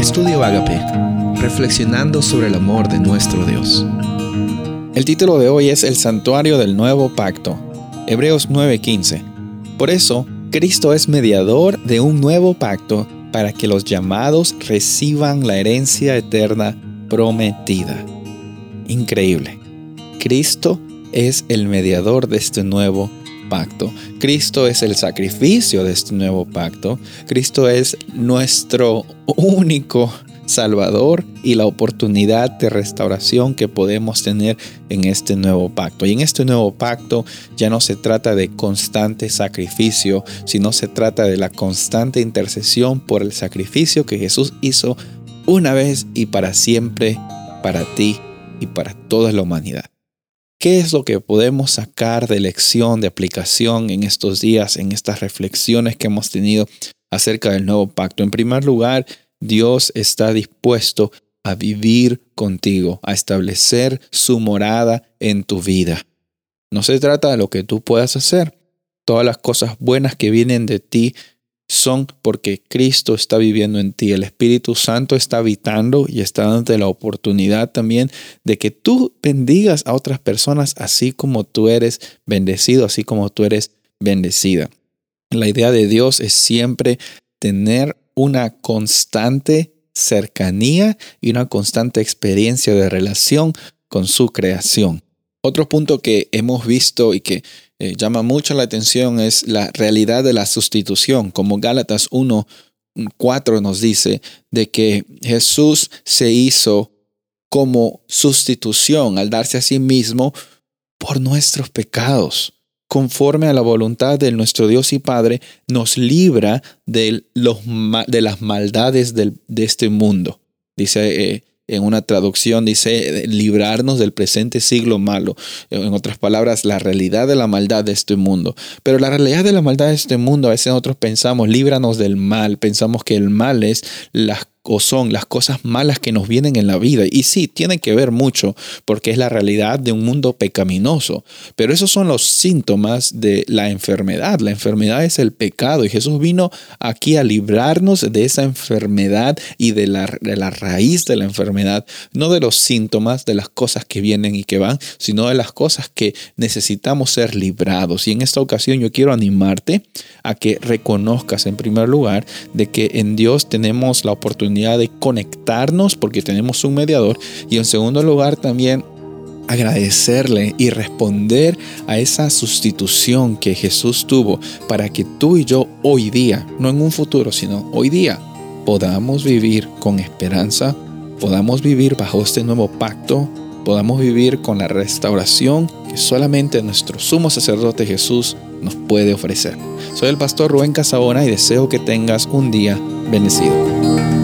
Estudio Agape, reflexionando sobre el amor de nuestro Dios. El título de hoy es El santuario del nuevo pacto, Hebreos 9:15. Por eso, Cristo es mediador de un nuevo pacto para que los llamados reciban la herencia eterna prometida. Increíble. Cristo es el mediador de este nuevo pacto. Cristo es el sacrificio de este nuevo pacto. Cristo es nuestro único Salvador y la oportunidad de restauración que podemos tener en este nuevo pacto. Y en este nuevo pacto ya no se trata de constante sacrificio, sino se trata de la constante intercesión por el sacrificio que Jesús hizo una vez y para siempre para ti y para toda la humanidad. ¿Qué es lo que podemos sacar de lección, de aplicación en estos días, en estas reflexiones que hemos tenido acerca del nuevo pacto? En primer lugar, Dios está dispuesto a vivir contigo, a establecer su morada en tu vida. No se trata de lo que tú puedas hacer. Todas las cosas buenas que vienen de ti son porque Cristo está viviendo en ti, el Espíritu Santo está habitando y está dándote la oportunidad también de que tú bendigas a otras personas así como tú eres bendecido, así como tú eres bendecida. La idea de Dios es siempre tener una constante cercanía y una constante experiencia de relación con su creación. Otro punto que hemos visto y que eh, llama mucho la atención es la realidad de la sustitución, como Gálatas 1, 4 nos dice, de que Jesús se hizo como sustitución al darse a sí mismo por nuestros pecados. Conforme a la voluntad de nuestro Dios y Padre, nos libra de, los, de las maldades de este mundo. Dice eh, en una traducción dice librarnos del presente siglo malo. En otras palabras, la realidad de la maldad de este mundo. Pero la realidad de la maldad de este mundo, a veces nosotros pensamos, líbranos del mal. Pensamos que el mal es las o son las cosas malas que nos vienen en la vida. Y sí, tienen que ver mucho porque es la realidad de un mundo pecaminoso. Pero esos son los síntomas de la enfermedad. La enfermedad es el pecado y Jesús vino aquí a librarnos de esa enfermedad y de la, de la raíz de la enfermedad, no de los síntomas, de las cosas que vienen y que van, sino de las cosas que necesitamos ser librados. Y en esta ocasión yo quiero animarte a que reconozcas en primer lugar de que en Dios tenemos la oportunidad de conectarnos porque tenemos un mediador y en segundo lugar también agradecerle y responder a esa sustitución que Jesús tuvo para que tú y yo hoy día, no en un futuro, sino hoy día, podamos vivir con esperanza, podamos vivir bajo este nuevo pacto, podamos vivir con la restauración que solamente nuestro sumo sacerdote Jesús nos puede ofrecer. Soy el pastor Rubén Casabona y deseo que tengas un día bendecido.